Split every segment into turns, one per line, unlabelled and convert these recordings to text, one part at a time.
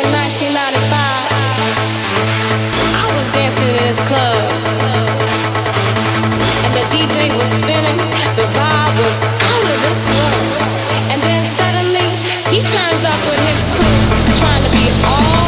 in 1995, I was dancing in this club. And the DJ was spinning, the vibe was out of this world. And then suddenly, he turns up with his crew, trying to be all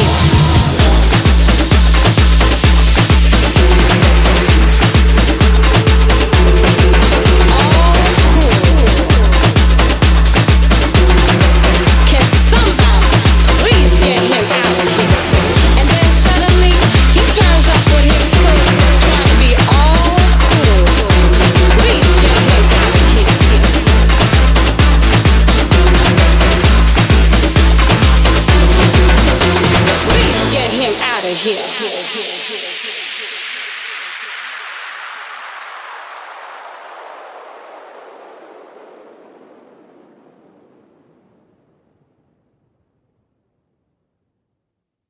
me. here.